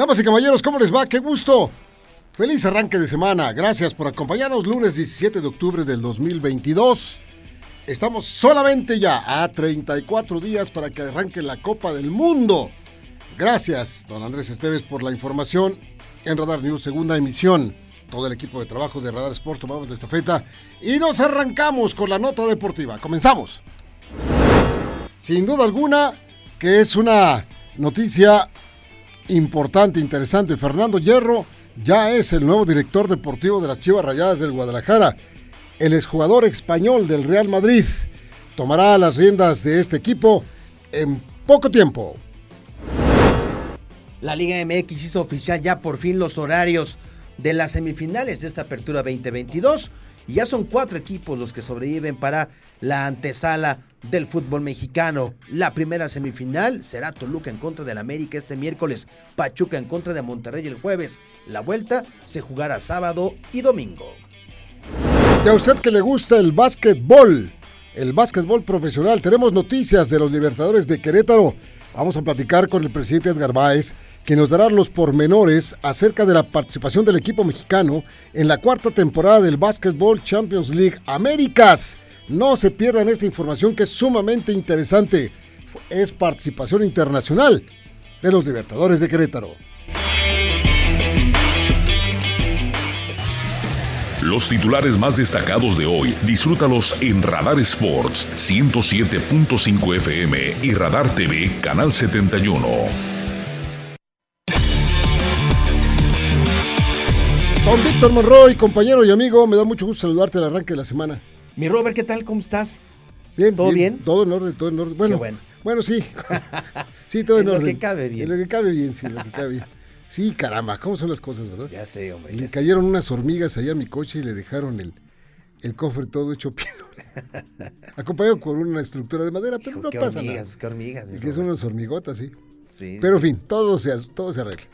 Damas y caballeros, ¿cómo les va? ¡Qué gusto! Feliz arranque de semana. Gracias por acompañarnos lunes 17 de octubre del 2022. Estamos solamente ya a 34 días para que arranque la Copa del Mundo. Gracias, don Andrés Esteves, por la información en Radar News, segunda emisión. Todo el equipo de trabajo de Radar Sports tomamos de estafeta y nos arrancamos con la nota deportiva. Comenzamos. Sin duda alguna que es una noticia importante, interesante. Fernando Hierro ya es el nuevo director deportivo de las Chivas Rayadas del Guadalajara. El exjugador español del Real Madrid tomará las riendas de este equipo en poco tiempo. La Liga MX hizo oficial ya por fin los horarios de las semifinales de esta apertura 2022 y ya son cuatro equipos los que sobreviven para la antesala del fútbol mexicano. La primera semifinal será Toluca en contra del América este miércoles, Pachuca en contra de Monterrey el jueves. La vuelta se jugará sábado y domingo. Y a usted que le gusta el básquetbol, el básquetbol profesional, tenemos noticias de los Libertadores de Querétaro. Vamos a platicar con el presidente Edgar Báez, que nos dará los pormenores acerca de la participación del equipo mexicano en la cuarta temporada del Basketball Champions League Américas. No se pierdan esta información que es sumamente interesante. Es participación internacional de los Libertadores de Querétaro. Los titulares más destacados de hoy, disfrútalos en Radar Sports 107.5 FM y Radar TV Canal 71. Don Víctor Monroy, compañero y amigo, me da mucho gusto saludarte al arranque de la semana. Mi Robert, ¿qué tal? ¿Cómo estás? Bien, ¿Todo bien? Todo en orden, todo en orden. Bueno, bueno. bueno, sí. sí, todo en, En lo orden. que cabe bien. En lo que cabe bien, sí, en lo que cabe bien. Sí, caramba, ¿cómo son las cosas, verdad? Ya sé, hombre. Le sé. cayeron unas hormigas allá a mi coche y le dejaron el, el cofre todo hecho pino. Acompañado con una estructura de madera, pero Hijo, no qué pasa hormigas, nada. pues, qué hormigas, mi Que son unas hormigotas, sí. Sí, Pero en sí, fin, todo se, todo se arregla.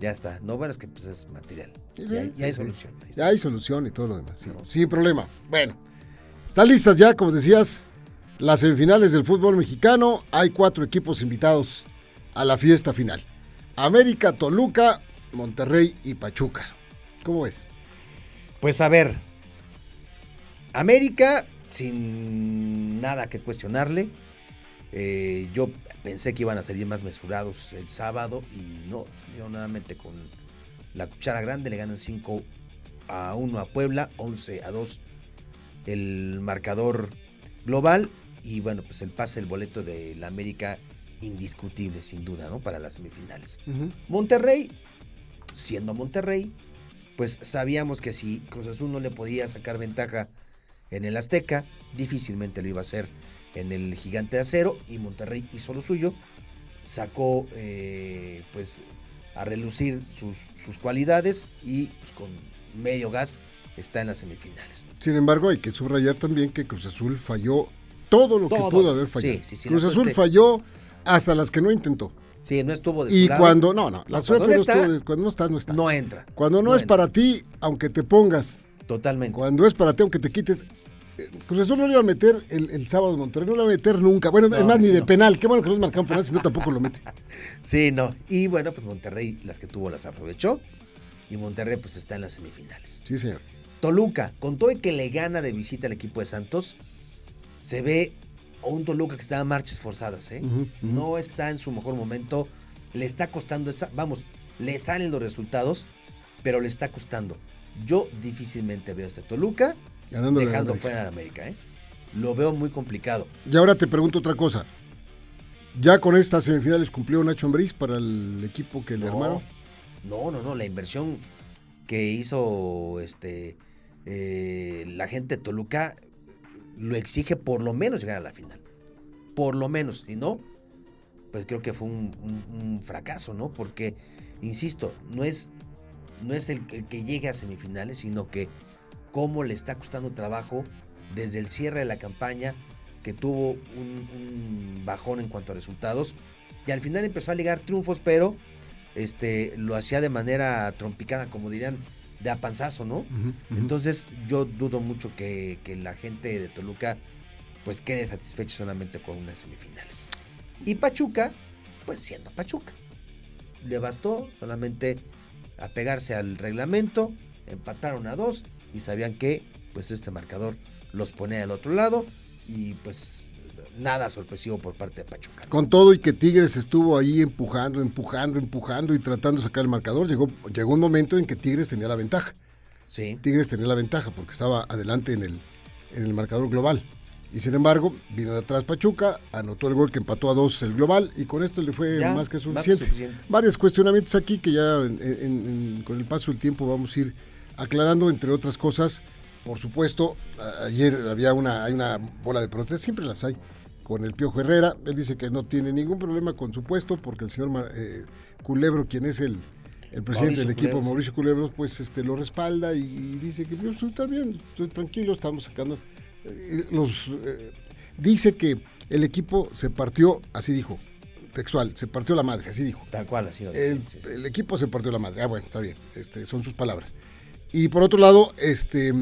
ya está. No, bueno, es que pues es material. Sí, ya, sí, ya hay solución. Ya hay solución y todo lo demás, sin problema. Bueno, están listas ya, como decías, las semifinales del fútbol mexicano. Hay cuatro equipos invitados a la fiesta final. América, Toluca, Monterrey y Pachuca. ¿Cómo ves? Pues a ver, América, sin nada que cuestionarle, eh, yo pensé que iban a salir más mesurados el sábado y no, salieron nuevamente con la cuchara grande, le ganan 5 a 1 a Puebla, 11 a 2 el marcador global y bueno, pues el pase, el boleto de la América indiscutible, sin duda, ¿no? Para las semifinales. Monterrey, siendo Monterrey, pues sabíamos que si Cruz Azul no le podía sacar ventaja en el Azteca, difícilmente lo iba a hacer en el Gigante de Acero y Monterrey hizo lo suyo, sacó eh, pues a relucir sus, sus cualidades y pues con medio gas está en las semifinales. Sin embargo, hay que subrayar también que Cruz Azul falló todo lo Todo. que pudo haber fallado. Sí, sí, sí, Cruz Azul suerte- falló hasta las que no intentó. Sí, no estuvo de su Y lado. cuando, no, no, la No, suerte cuando no no está, estuvo- cuando no estás, no estás. no entra. Cuando no, es entra. para ti, aunque te pongas. Totalmente. Cuando es para ti, aunque te quites. eh, Cruz Azul no le iba a meter el, el sábado Monterrey, no le iba a meter nunca. Bueno, No, es más, ni de no. penal. Qué bueno que no es marcaron penal, si no tampoco lo mete. Sí, no. Y bueno, pues Monterrey las que tuvo las aprovechó. Y Monterrey pues está en las semifinales. Sí, señor. Toluca, con todo y que le gana de visita al equipo de Santos, se ve a un Toluca que está a marchas forzadas, ¿eh? No está en su mejor momento, le está costando esa, vamos, le salen los resultados, pero le está costando. Yo difícilmente veo a este Toluca Ganándole a dejando fuera a América, ¿eh? Lo veo muy complicado. Y ahora te pregunto otra cosa. ¿Ya con estas semifinales cumplió Nacho Ambriz para el equipo que le No, armaron? No, no, no, la inversión que hizo este eh, la gente de Toluca lo exige por lo menos llegar a la final. Por lo menos, si no, pues creo que fue un, fracaso, ¿no? Porque, insisto, no es, no es el, que llegue a semifinales, sino que cómo le está costando trabajo desde el cierre de la campaña, que tuvo un, bajón en cuanto a resultados, y al final empezó a ligar triunfos, pero este, lo hacía de manera trompicana, como dirían, de a panzazo, ¿no? Entonces yo dudo mucho que, que la gente de Toluca pues quede satisfecha solamente con unas semifinales. Y Pachuca, pues siendo Pachuca. Le bastó solamente apegarse al reglamento, empataron a dos y sabían que pues este marcador los ponía del otro lado y pues nada sorpresivo por parte de Pachuca. Con todo y que Tigres estuvo ahí empujando, empujando, empujando y tratando de sacar el marcador, llegó, llegó un momento en que Tigres tenía la ventaja. Sí, Tigres tenía la ventaja porque estaba adelante en el, en el marcador global. Y sin embargo, vino de atrás Pachuca, anotó el gol que empató a dos el global y con esto le fue Ya, más que más suficiente. Varios cuestionamientos aquí que ya en- en- en- con el paso del tiempo vamos a ir aclarando, entre otras cosas. Por supuesto, ayer había una, hay una bola de protesta, siempre las hay, con el Piojo Herrera. Él dice que no tiene ningún problema con su puesto porque el señor eh, Culebro, quien es el, el presidente Mauricio del equipo. Mauricio Culebro, pues este, lo respalda y dice que estoy está bien, estoy tranquilo, estamos sacando. eh, los, eh, dice que el equipo se partió, así dijo, textual, se partió la madre, así dijo. tal cual, así lo dice, El, sí, sí. el equipo se partió la madre. Ah, bueno, está bien. Este, son sus palabras. Y por otro lado, este,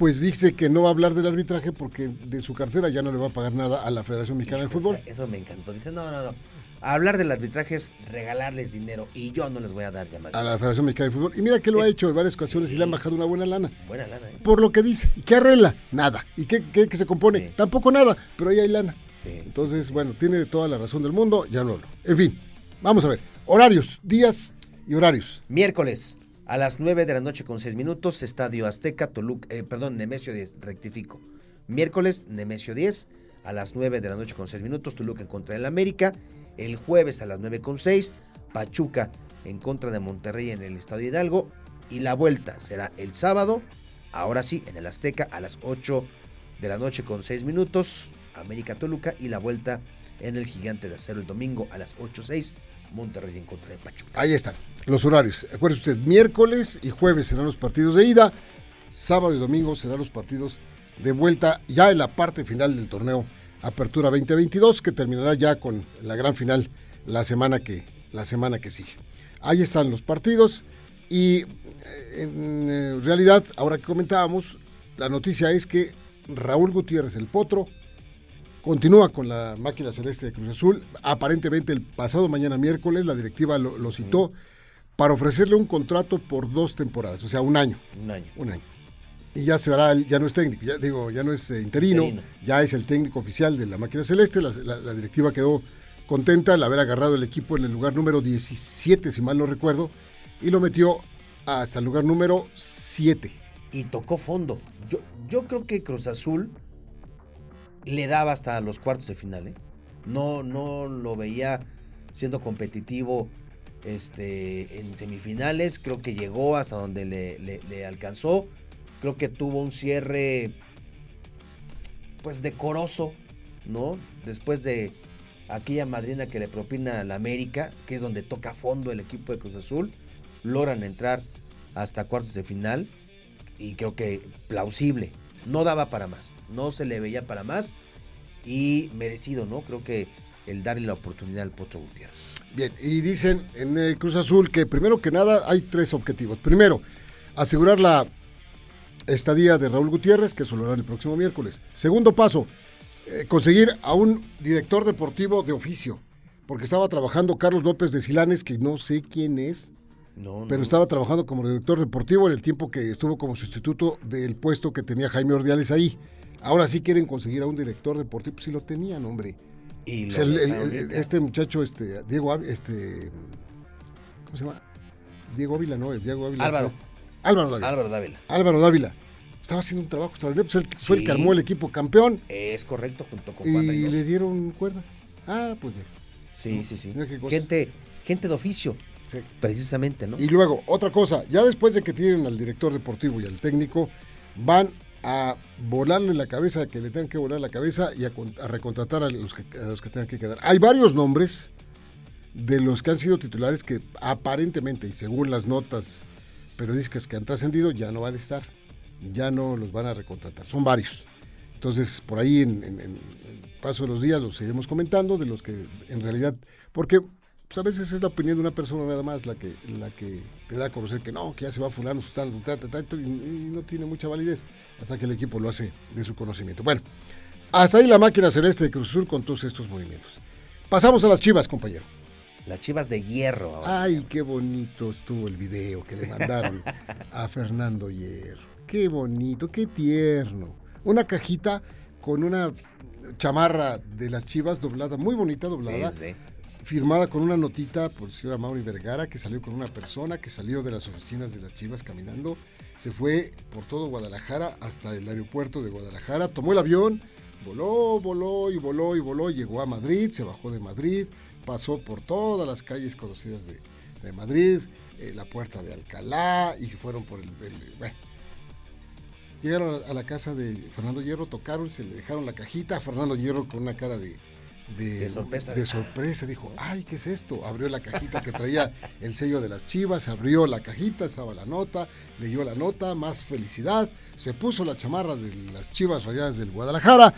pues dice que no va a hablar del arbitraje porque de su cartera ya no le va a pagar nada a la Federación Mexicana de Fútbol. Eso me encantó. Dice, no, no, no. Hablar del arbitraje es regalarles dinero y yo no les voy a dar ya más. A la Federación Mexicana de Fútbol. Y mira que lo ha hecho en varias ocasiones y le han bajado una buena lana. Buena lana, ¿eh? Por lo que dice. ¿Y qué arregla? Nada. ¿Y qué, qué- qué se compone? Sí. Tampoco nada. Pero ahí hay lana. Sí, Entonces, sí, bueno, tiene toda la razón del mundo. Ya no hablo. En fin, vamos a ver. Horarios, días y horarios. Miércoles a las 9 de la noche con 6 minutos, Estadio Azteca, Toluca, eh, perdón, Nemesio 10, rectifico. Miércoles, Nemesio 10, a las 9 de la noche con 6 minutos, Toluca en contra del América. El jueves a las 9 con 6, Pachuca en contra de Monterrey en el Estadio Hidalgo. Y la vuelta será el sábado, ahora sí, en el Azteca, a las 8 de la noche con 6 minutos, América Toluca. Y la vuelta en el Gigante de Acero el domingo a las 8.06, Monterrey en contra de Pachuca. Ahí están los horarios. Acuérdese usted, miércoles y jueves serán los partidos de ida, sábado y domingo serán los partidos de vuelta ya en la parte final del torneo Apertura 2022 que terminará ya con la gran final la semana que la semana que sigue. Ahí están los partidos y eh, en eh, realidad ahora que comentábamos la noticia es que Raúl Gutiérrez el Potro Continúa con la máquina celeste de Cruz Azul. Aparentemente el pasado mañana miércoles la directiva lo, lo citó para ofrecerle un contrato por dos temporadas, o sea, un año, Un año. un año. Y ya se verá, ya no es técnico, ya digo, ya no es eh, interino, Interino. ya es el técnico oficial de la máquina celeste. La, la- la directiva quedó contenta al haber agarrado el equipo en el lugar número 17, si mal no recuerdo, y lo metió hasta el lugar número 7. y tocó fondo. Yo, yo creo que Cruz Azul le daba hasta los cuartos de final. ¿eh? No, no lo veía siendo competitivo este, en semifinales. Creo que llegó hasta donde le, le- alcanzó. Creo que tuvo un cierre pues decoroso, ¿no? Después de aquella madrina que le propina a la América, que es donde toca fondo el equipo de Cruz Azul, logran entrar hasta cuartos de final y creo que plausible. No daba para más, no se le veía para más y merecido, ¿no? Creo que el darle la oportunidad al Potro Gutiérrez. Bien, y dicen en el Cruz Azul que primero que nada hay tres objetivos. Primero, asegurar la estadía de Raúl Gutiérrez, que eso lo harán el próximo miércoles. Segundo paso, eh, conseguir a un director deportivo de oficio, porque estaba trabajando Carlos López de Silanes, que no sé quién es, No, pero estaba trabajando como director deportivo en el tiempo que estuvo como sustituto del puesto que tenía Jaime Ordiales ahí. Ahora sí quieren conseguir a un director deportivo, pues sí lo tenían, hombre. Y sea, el- el- este muchacho, este, Diego, Ávila, este, ¿cómo se llama? Diego Ávila, no, Diego Ávila. Álvaro. Álvaro Dávila. Álvaro Dávila. Álvaro Dávila. Estaba haciendo un trabajo extraordinario, pues él fue el que armó el equipo campeón Es correcto, junto con Juan y le dieron cuerda. Ah, pues bien. Sí, sí, sí. Mira. Gente, gente de oficio, Sí. precisamente, ¿no? Y luego, otra cosa, ya después de que tienen al director deportivo y al técnico, van a volarle la cabeza, que le tengan que volar la cabeza y a, recontratar a los, que, a los que tengan que quedar. Hay varios nombres de los que han sido titulares que aparentemente y según las notas periodísticas que han trascendido ya no van a estar, ya no los van a recontratar, son varios. Entonces, por ahí en, el paso de los días los seguiremos comentando de los que en realidad, porque pues, a veces es la opinión de una persona nada más la que, la que te da a conocer que no, que ya se va fulano, tal, y, y no tiene mucha validez hasta que el equipo lo hace de su conocimiento. Bueno, hasta ahí la máquina celeste de Cruz Sur con todos estos movimientos. Pasamos a las chivas, compañero. Las chivas de hierro. Ay, qué bonito estuvo el video que le mandaron a Fernando Hierro. Qué bonito, qué tierno. Una cajita con una chamarra de las chivas doblada, muy bonita doblada. Firmada con una notita por el señor Mauri Vergara, que salió con una persona que salió de las oficinas de las Chivas caminando, se fue por todo Guadalajara hasta el aeropuerto de Guadalajara, tomó el avión, voló, voló y voló y voló, llegó a Madrid, se bajó de Madrid, pasó por todas las calles conocidas de, Madrid, eh, la puerta de Alcalá y fueron por el... bueno. Llegaron a la casa de Fernando Hierro, tocaron, se le dejaron la cajita a Fernando Hierro con una cara de, de, sorpresa. De sorpresa, dijo, ay, ¿qué es esto? Abrió la cajita que traía el sello de las chivas, abrió la cajita, estaba la nota, leyó la nota, más felicidad, se puso la chamarra de las chivas rayadas del Guadalajara.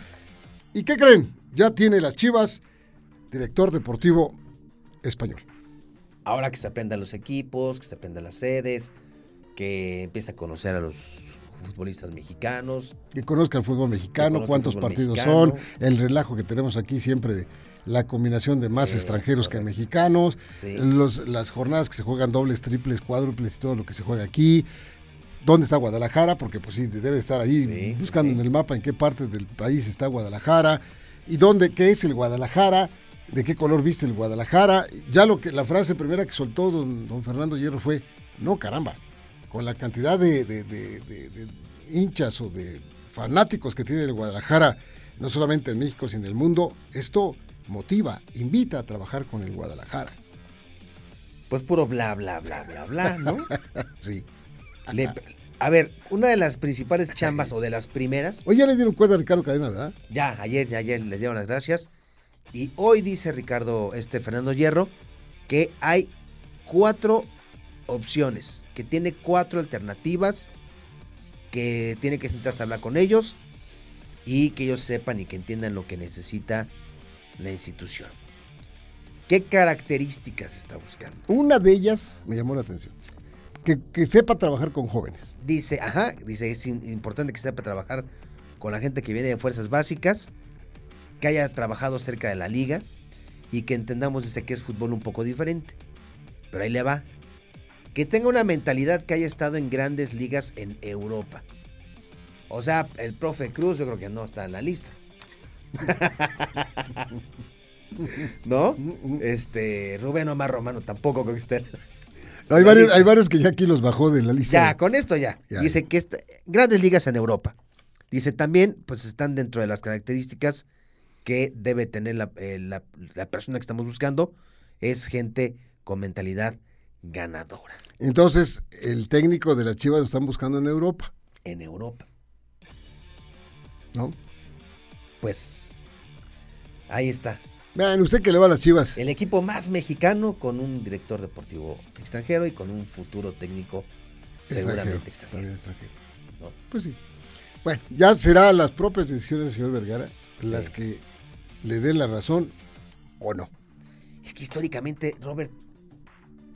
¿Y qué creen? Ya tiene las chivas director deportivo español. Ahora que se aprendan los equipos, que se aprendan las sedes, que empiece a conocer a los futbolistas mexicanos. Que conozca el fútbol mexicano, cuántos partidos son, el relajo que tenemos aquí siempre de la combinación de más extranjeros que mexicanos, los, las jornadas que se juegan dobles, triples, cuádruples y todo lo que se juega aquí. ¿Dónde está Guadalajara? Porque pues sí, debe estar ahí buscando en el mapa en qué parte del país está Guadalajara y dónde, qué es el Guadalajara de qué color viste el Guadalajara. Ya lo que la frase primera que soltó don, don Fernando Hierro fue, no caramba, con la cantidad de, hinchas o de fanáticos que tiene el Guadalajara, no solamente en México, sino en el mundo, esto motiva, invita a trabajar con el Guadalajara. Pues puro bla, bla, bla, bla, bla, ¿no? sí. a ver, una de las principales chambas o de las primeras. Hoy ya le dieron cuenta a Ricardo Cadena, ¿verdad? Ya, ayer, ayer le dieron las gracias. Y hoy dice Ricardo, este Fernando Hierro, que hay cuatro opciones, que tiene cuatro alternativas, que tiene que sentarse a hablar con ellos y que ellos sepan y que entiendan lo que necesita la institución. ¿Qué características está buscando? Una de ellas me llamó la atención. Que, que, sepa trabajar con jóvenes. Dice, ajá, dice, es importante que sepa trabajar con la gente que viene de fuerzas básicas, que haya trabajado cerca de la liga y que entendamos ese que es fútbol un poco diferente. Pero ahí le va. Que tenga una mentalidad que haya estado en grandes ligas en Europa. O sea, el profe Cruz yo creo que no está en la lista. ¿No? Este, Rubén Omar Romano tampoco creo que esté. hay, varios, hay, varios, que ya aquí los bajó de la lista. Ya, con esto ya. Dice que grandes ligas en Europa. Dice también, pues están dentro de las características que debe tener eh, la, persona que estamos buscando es gente con mentalidad ganadora. Entonces, el técnico de las Chivas lo están buscando en Europa. En Europa. ¿No? Pues ahí está. Vean, usted que le va a las Chivas. El equipo más mexicano con un director deportivo extranjero y con un futuro técnico seguramente extranjero. Pues sí. Bueno, ya será las propias decisiones del señor Vergara las que le dé la razón o no. Es que históricamente, Robert,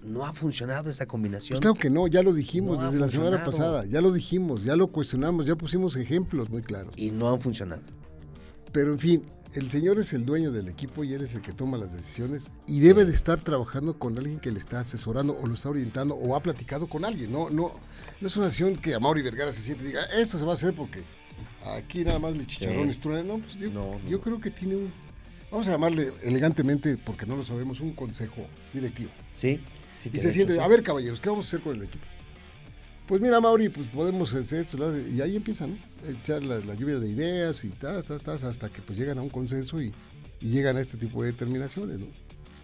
no ha funcionado esa combinación. Pues claro que no, ya lo dijimos desde la semana pasada, ya lo dijimos, ya lo cuestionamos, ya pusimos ejemplos muy claros. Y no han funcionado. Pero en fin, el señor es el dueño del equipo y él es el que toma las decisiones y debe de estar trabajando con alguien que le está asesorando o lo está orientando o ha platicado con alguien. No, no, no es una acción que a Mauri Vergara se siente y diga, esto se va a hacer porque Aquí nada más mis chicharrones No, pues yo, creo que tiene un, vamos a llamarle elegantemente, porque no lo sabemos, un consejo directivo. Sí. Sí y se siente, a ver caballeros, ¿qué vamos a hacer con el equipo? Pues mira, Mauri, pues podemos hacer esto, y ahí empiezan, ¿no? Echar la, lluvia de ideas y tas, tas, tas, hasta que pues llegan a un consenso y, y llegan a este tipo de determinaciones, ¿no?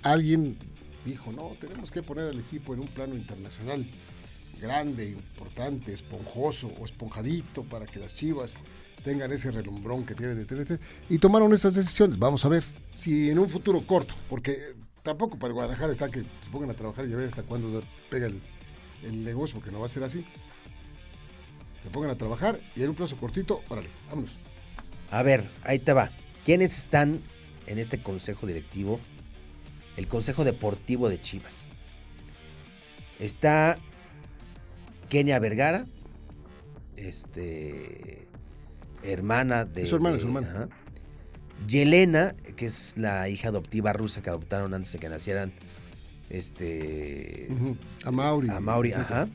Alguien dijo, no, tenemos que poner al equipo en un plano internacional grande, importante, esponjoso o esponjadito para que las chivas tengan ese relumbrón que tienen de tener. Y tomaron esas decisiones. Vamos a ver si en un futuro corto, porque tampoco para Guadalajara está que se pongan a trabajar y ya ver hasta cuándo pega el, el negocio, porque no va a ser así. Se pongan a trabajar y en un plazo cortito, órale, vámonos. A ver, ahí te va. ¿Quiénes están en este consejo directivo? El consejo deportivo de Chivas. Está Kenia Vergara, este hermana de. Es su hermana, de- su hermana. ajá. Yelena, que es la hija adoptiva rusa que adoptaron antes de que nacieran. Este. Ujú. A Mauri. A Mauri, ajá.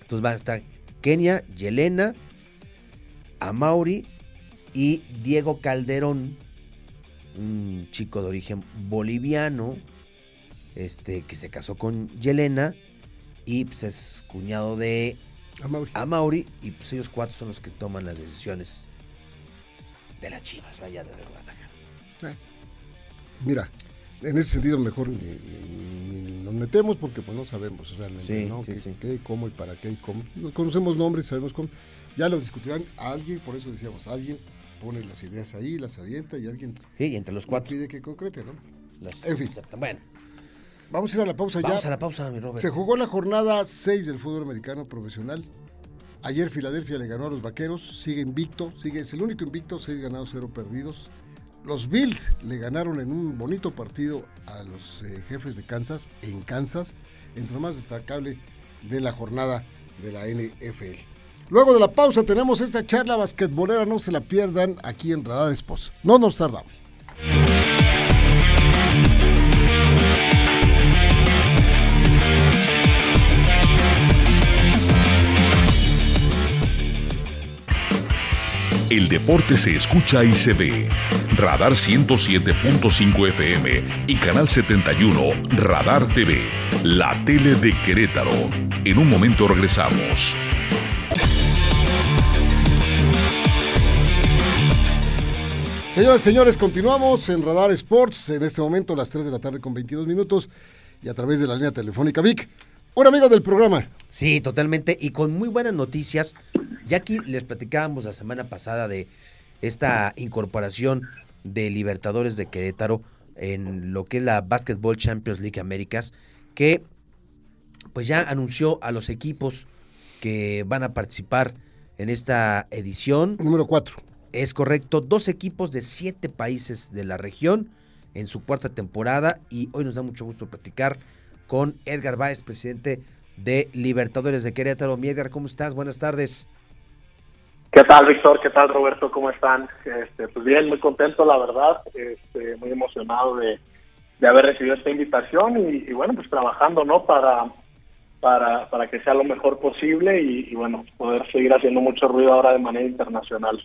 Entonces va a estar Kenia, Yelena, a Mauri y Diego Calderón, un chico de origen boliviano, este, que se casó con Yelena y pues es cuñado de A Mauri. a Mauri y pues ellos cuatro son los que toman las decisiones de las chivas allá desde Guadalajara. Mira, en ese sentido mejor ni, ni- ni nos metemos porque pues no sabemos realmente, Sí, ¿no? sí, qué, sí. qué, cómo y para qué y cómo. Nos conocemos nombres, sabemos cómo. Ya lo discutirán alguien, por eso decíamos, alguien pone las ideas ahí, las avienta y alguien Sí, y entre los cuatro pide que concrete, ¿no? las En fin. aceptan. Bueno, Vamos a ir a la pausa vamos ya. a la pausa, mi Robert. Se jugó la jornada 6 del fútbol americano profesional. Ayer Filadelfia le ganó a los Vaqueros, sigue invicto, sigue, es el único invicto, 6 ganados, 0 perdidos. Los Bills le ganaron en un bonito partido a los eh, jefes de Kansas, en Kansas, entre lo más destacable de la jornada de la NFL. Luego de la pausa tenemos esta charla basquetbolera, no se la pierdan aquí en Radar Sports. No nos tardamos. El deporte se escucha y se ve. Radar 107.5 FM y Canal 71 Radar TV, la tele de Querétaro. En un momento regresamos. Señoras y señores, continuamos en Radar Sports. En este momento, las 3 de la tarde con 22 minutos y a través de la línea telefónica Vic. Un amigo del programa. Sí, totalmente. Y con muy buenas noticias. Ya aquí les platicábamos la semana pasada de esta incorporación de Libertadores de Querétaro en lo que es la Basketball Champions League Américas, que pues ya anunció a los equipos que van a participar en esta edición. Número 4. Es correcto, dos equipos de siete países de la región en su cuarta temporada y hoy nos da mucho gusto platicar con Edgar Báez, presidente de Libertadores de Querétaro. Mi Edgar, ¿cómo estás? Buenas tardes. ¿Qué tal, Víctor? ¿Qué tal, Roberto? ¿Cómo están? Este, pues bien, muy contento, la verdad, este, muy emocionado de, de haber recibido esta invitación y, y, bueno, pues trabajando, ¿no? Para, para, para que sea lo mejor posible y, y, bueno, poder seguir haciendo mucho ruido ahora de manera internacional.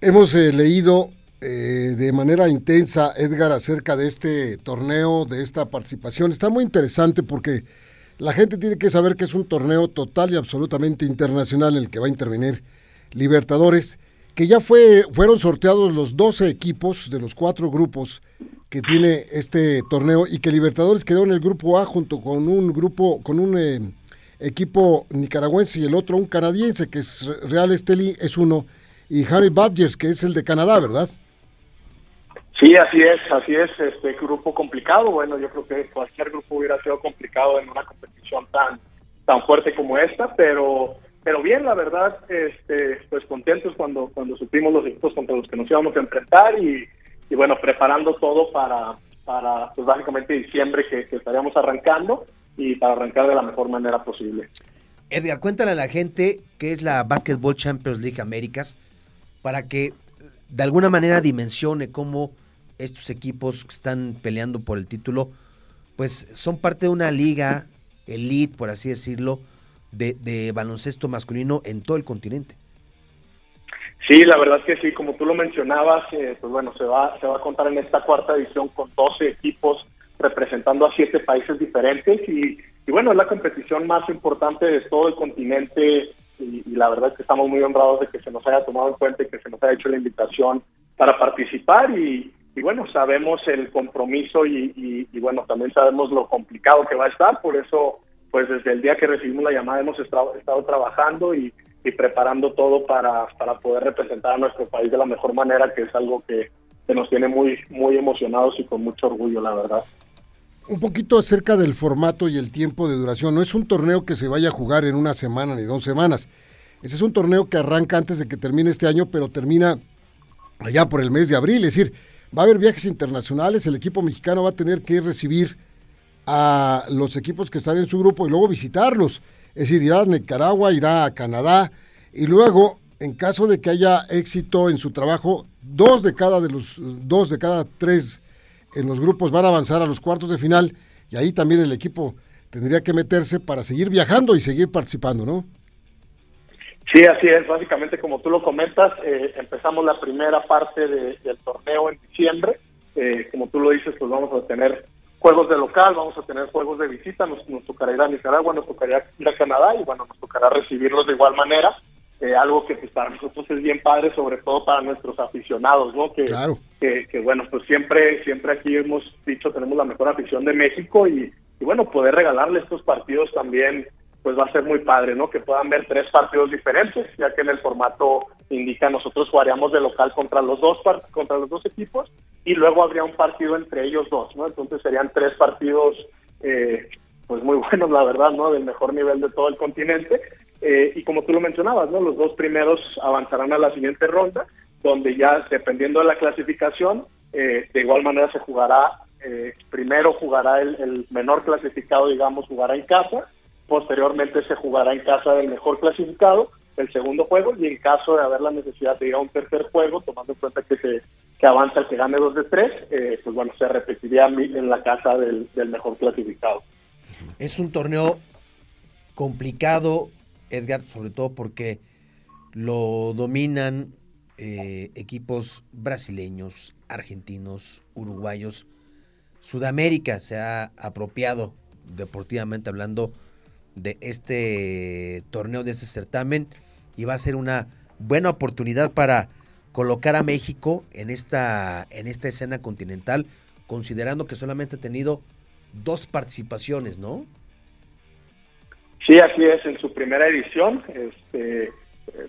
Hemos eh, leído eh, de manera intensa, Edgar, acerca de este torneo, de esta participación. Está muy interesante porque la gente tiene que saber que es un torneo total y absolutamente internacional en el que va a intervenir Libertadores, que ya fue, fueron sorteados los 12 equipos de los cuatro grupos que tiene este torneo y que Libertadores quedó en el grupo A junto con un grupo, con un eh, equipo nicaragüense y el otro un canadiense, que es Real Esteli, es uno, y Harry Badgers, que es el de Canadá, ¿verdad? Sí, así es, así es, este grupo complicado, bueno, yo creo que cualquier grupo hubiera sido complicado en una competición tan tan fuerte como esta, pero pero bien, la verdad, este, pues contentos cuando cuando supimos los equipos contra los que nos íbamos a enfrentar y, y bueno, preparando todo para, para pues básicamente diciembre que, estaríamos arrancando y para arrancar de la mejor manera posible. Edgar, cuéntale a la gente qué es la Basketball Champions League Américas para que de alguna manera dimensione cómo estos equipos que están peleando por el título, pues son parte de una liga elite, por así decirlo, de, de baloncesto masculino en todo el continente. Sí, la verdad es que sí, como tú lo mencionabas, eh, pues bueno, se va, se va a contar en esta cuarta edición con 12 equipos representando a siete países diferentes y, y bueno, es la competición más importante de todo el continente y, y, la verdad es que estamos muy honrados de que se nos haya tomado en cuenta y que se nos haya hecho la invitación para participar y, y bueno, sabemos el compromiso y, y, bueno, también sabemos lo complicado que va a estar, por eso pues desde el día que recibimos la llamada hemos estado, estado trabajando y, preparando todo para, para poder representar a nuestro país de la mejor manera, que es algo que, que nos tiene muy, muy emocionados y con mucho orgullo, la verdad. Un poquito acerca del formato y el tiempo de duración. No es un torneo que se vaya a jugar en una semana ni dos semanas. Ese es un torneo que arranca antes de que termine este año, pero termina allá por el mes de abril. Es decir, va a haber viajes internacionales, el equipo mexicano va a tener que recibir a los equipos que están en su grupo y luego visitarlos. Es decir, irá a Nicaragua, irá a Canadá y luego, en caso de que haya éxito en su trabajo, dos de cada de los dos de cada tres en los grupos van a avanzar a los cuartos de final y ahí también el equipo tendría que meterse para seguir viajando y seguir participando, ¿no? Sí, así es. Básicamente, como tú lo comentas, eh, empezamos la primera parte del torneo en diciembre. Eh, como tú lo dices, pues vamos a tener juegos de local, vamos a tener juegos de visita, nos, tocará ir a Nicaragua, nos tocará ir a Canadá y bueno, nos tocará recibirlos de igual manera. Eh, algo que pues, para nosotros es bien padre, sobre todo para nuestros aficionados, ¿no? Que, que, bueno, pues siempre, siempre aquí hemos dicho, tenemos la mejor afición de México y, y bueno, poder regalarle estos partidos también pues va a ser muy padre, ¿no? Que puedan ver tres partidos diferentes, ya que en el formato indica nosotros jugaríamos de local contra los dos contra los dos equipos y luego habría un partido entre ellos dos, ¿no? Entonces serían tres partidos eh, pues muy buenos, la verdad, ¿no? Del mejor nivel de todo el continente. Eh, y como tú lo mencionabas, ¿no? Los dos primeros avanzarán a la siguiente ronda, donde ya dependiendo de la clasificación, eh, de igual manera se jugará, primero jugará el, el menor clasificado, digamos, jugará en casa, Posteriormente se jugará en casa del mejor clasificado el segundo juego y en caso de haber la necesidad de ir a un tercer juego, tomando en cuenta que se que avanza el que gane dos de tres, eh, pues bueno, se repetiría en la casa del, mejor clasificado. Es un torneo complicado, Edgar, sobre todo porque lo dominan eh, equipos brasileños, argentinos, uruguayos. Sudamérica se ha apropiado, deportivamente hablando, de este torneo, de este certamen, y va a ser una buena oportunidad para colocar a México en esta, en esta escena continental, considerando que solamente ha tenido dos participaciones, ¿no? Sí, así es, en su primera edición, este,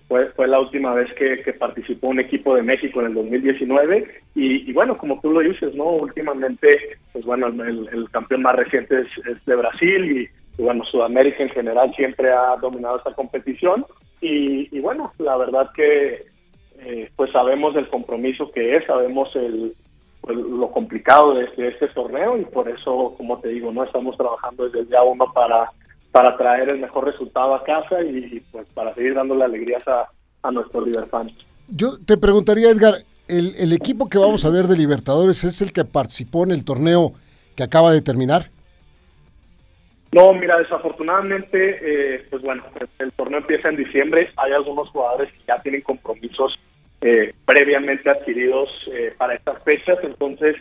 fue, fue la última vez que, participó un equipo de México en el 2019 y, bueno, como tú lo dices, ¿no? Últimamente, pues bueno, el, campeón más reciente es de Brasil y bueno, Sudamérica en general siempre ha dominado esta competición y, bueno, la verdad que eh, pues sabemos el compromiso que es, sabemos el, pues, lo complicado de, este torneo y por eso, como te digo, no estamos trabajando desde el día uno para, para traer el mejor resultado a casa y pues para seguir dándole alegrías a, a nuestros Liberfans. Yo te preguntaría, Edgar, ¿el, ¿el equipo que vamos a ver de Libertadores es el que participó en el torneo que acaba de terminar? No, mira, desafortunadamente, eh, pues bueno, el torneo empieza en diciembre. Hay algunos jugadores que ya tienen compromisos eh, previamente adquiridos eh, para estas fechas, entonces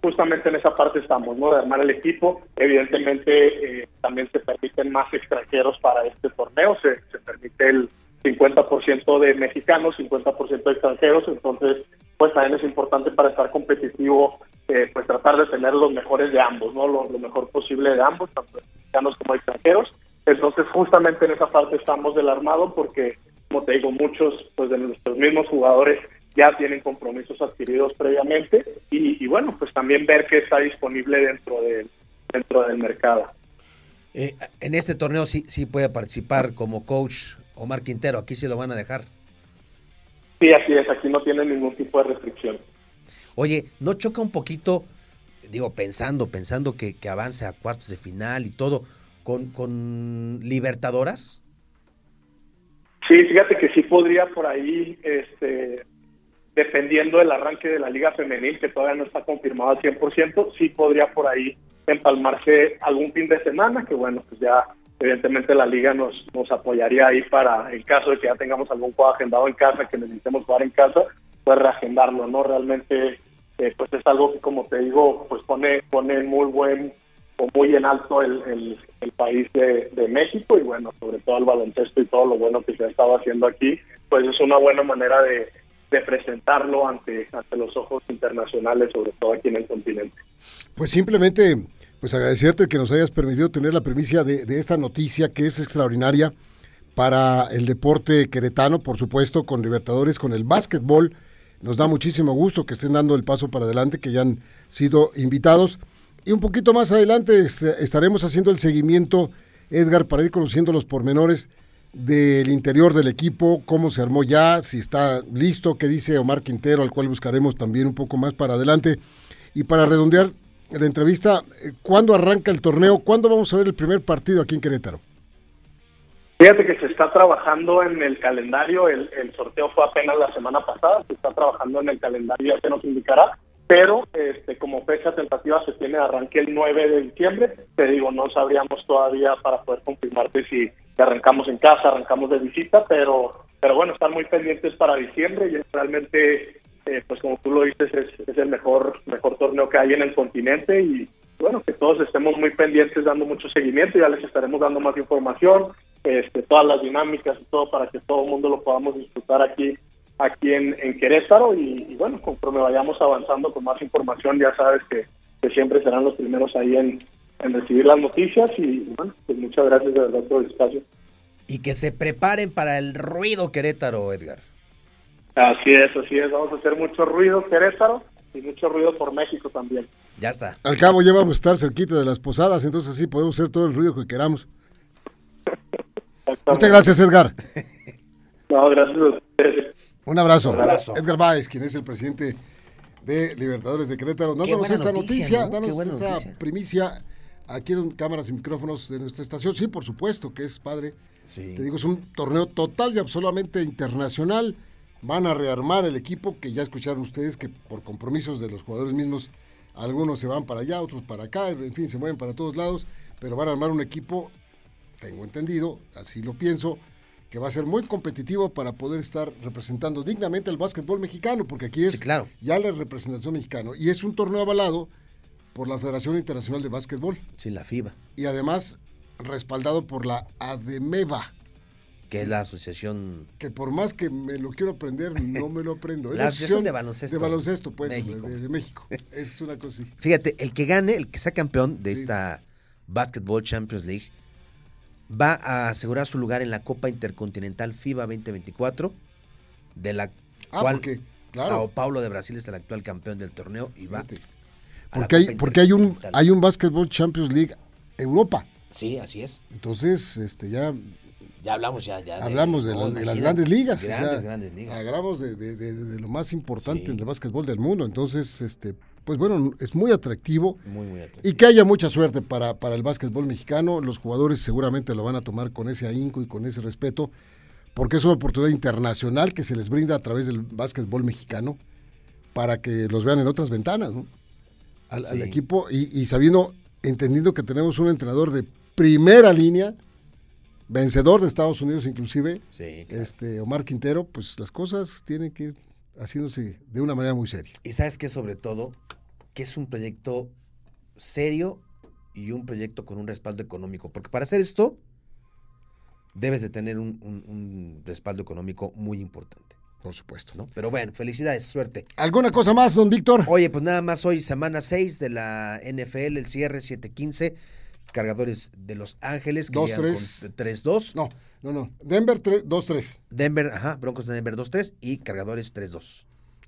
justamente en esa parte estamos, ¿no? De armar el equipo. Evidentemente también se permiten más extranjeros para este torneo, se, se permite el 50% de mexicanos, 50% de extranjeros, entonces pues también es importante para estar competitivo, eh, pues tratar de tener los mejores de ambos, ¿no? Lo, mejor posible de ambos, tanto mexicanos como extranjeros. Entonces, justamente en esa parte estamos del armado porque, como te digo, muchos pues de nuestros mismos jugadores ya tienen compromisos adquiridos previamente y, bueno, pues también ver qué está disponible dentro de dentro del mercado. Eh, en este torneo sí, sí puede participar como coach Omar Quintero, aquí sí lo van a dejar. Sí, así es, aquí no tiene ningún tipo de restricción. Oye, ¿no choca un poquito, digo, pensando, pensando que, que avance a cuartos de final y todo, con, con Libertadoras? Sí, fíjate que sí podría por ahí, este, dependiendo del arranque de la Liga Femenil, que todavía no está confirmado al 100%, sí podría por ahí empalmarse algún fin de semana, que bueno, pues ya evidentemente la liga nos, nos apoyaría ahí para, en caso de que ya tengamos algún juego agendado en casa, que necesitemos jugar en casa, pues reagendarlo, ¿no? Realmente, eh, pues es algo que, como te digo, pues pone, pone muy buen o muy en alto el, el, país de, de, México y bueno, sobre todo el baloncesto y todo lo bueno que se ha estado haciendo aquí, pues es una buena manera de, de presentarlo ante, ante los ojos internacionales, sobre todo aquí en el continente. Pues simplemente Pues agradecerte que nos hayas permitido tener la de, de esta noticia que es extraordinaria para el deporte queretano, por supuesto, con Libertadores, con el básquetbol. Nos da muchísimo gusto que estén dando el paso para adelante, que ya han sido invitados. Y un poquito más adelante este, estaremos haciendo el seguimiento, Edgar, para ir conociendo los pormenores del interior del equipo, cómo se armó ya, si está listo, qué dice Omar Quintero, al cual buscaremos también un poco más para adelante. Y para redondear la entrevista, eh, ¿cuándo arranca el torneo? ¿Cuándo vamos a ver el primer partido aquí en Querétaro? Fíjate que se está trabajando en el calendario, el, sorteo fue apenas la semana pasada, se está trabajando en el calendario, ya se nos indicará, pero este, como fecha tentativa se tiene arranque el 9 de diciembre, te digo, no sabríamos todavía para poder confirmarte si arrancamos en casa, arrancamos de visita, pero pero bueno, están muy pendientes para diciembre y realmente, eh, pues como tú lo dices, es, es el mejor mejor torneo que hay en el continente y bueno, que todos estemos muy pendientes, dando mucho seguimiento, ya les estaremos dando más información, este, todas las dinámicas y todo para que todo el mundo lo podamos disfrutar aquí aquí en, Querétaro y, y, bueno, conforme vayamos avanzando con más información, ya sabes que, que siempre serán los primeros ahí en, en, recibir las noticias y bueno, pues muchas gracias de verdad por el espacio. Y que se preparen para el ruido Querétaro, Edgar. Así es, así es, vamos a hacer mucho ruido Querétaro y mucho ruido por México también. Ya está. Al cabo ya vamos a estar cerquita de las posadas, entonces sí podemos hacer todo el ruido que queramos. Muchas gracias, Edgar. No, gracias a ustedes. Un abrazo. Un abrazo. Edgar Báez, quien es el presidente de Libertadores de Querétaro, dándonos esta noticia, noticia ¿no? dándonos esta noticia. primicia aquí en cámaras y micrófonos de nuestra estación. Sí, por supuesto que es padre. Sí. Te digo, es un torneo total y absolutamente internacional. Van a rearmar el equipo, que ya escucharon ustedes que por compromisos de los jugadores mismos, algunos se van para allá, otros para acá, en fin, se mueven para todos lados, pero van a armar un equipo, tengo entendido, así lo pienso, que va a ser muy competitivo para poder estar representando dignamente al básquetbol mexicano, porque aquí es Sí, claro. ya la representación mexicana. Y es un torneo avalado por la Federación Internacional de Básquetbol Sí, la FIBA, y además respaldado por la ADEMEVA, que es la asociación que por más que me lo quiero aprender, no me lo aprendo. Es La Asociación de Baloncesto De baloncesto, pues, México. De, de México. Es una cosa así. Fíjate, el que gane, el que sea campeón de Sí. esta Basketball Champions League, va a asegurar su lugar en la Copa Intercontinental FIBA 2024, de la Ah, cual porque, claro. Sao Paulo de Brasil es el actual campeón del torneo y va Fíjate. Porque hay, porque hay un hay un Basketball Champions League Europa. Sí, así es. Entonces, este ya Ya hablamos ya, ya hablamos de, no, las- de las grandes ligas. o Grandes, sea, grandes ligas. Hablamos de, de- de- de lo más importante Sí. en el básquetbol del mundo. Entonces, este, pues bueno, es muy atractivo. Muy, muy atractivo. Y que haya mucha suerte para, para el básquetbol mexicano. Los jugadores seguramente lo van a tomar con ese ahínco y con ese respeto, porque es una oportunidad internacional que se les brinda a través del básquetbol mexicano para que los vean en otras ventanas, ¿no? Al, equipo y, y sabiendo, entendiendo que tenemos un entrenador de primera línea, vencedor de Estados Unidos inclusive, Sí, claro. este Omar Quintero, pues las cosas tienen que ir haciéndose de una manera muy seria. Y sabes que sobre todo, que es un proyecto serio y un proyecto con un respaldo económico. Porque para hacer esto, debes de tener un, un- un respaldo económico muy importante, Por supuesto. ¿no? Pero bueno, felicidades, suerte. ¿Alguna cosa más, don Víctor? Oye, pues nada más hoy, semana 6 de la NFL, el cierre 7-15, cargadores de Los Ángeles, que Dos, llegan tres. con 3-2. No, no, no. Denver 2-3. Denver, ajá, Broncos de Denver 2-3 y cargadores 3-2.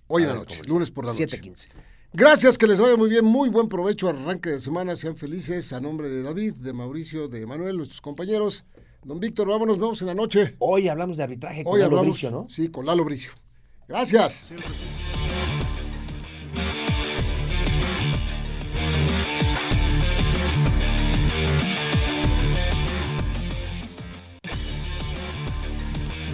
Hoy en la noche, lunes por la noche. 7-15. Gracias, que les vaya muy bien, muy buen provecho, arranque de semana, sean felices, a nombre de David, de Mauricio, de Manuel, nuestros compañeros. Don Víctor, vámonos, nos vemos en la noche. Hoy hablamos de arbitraje con Hoy Lalo hablamos, Bricio, ¿no? sí, con Lalo Bricio. Gracias.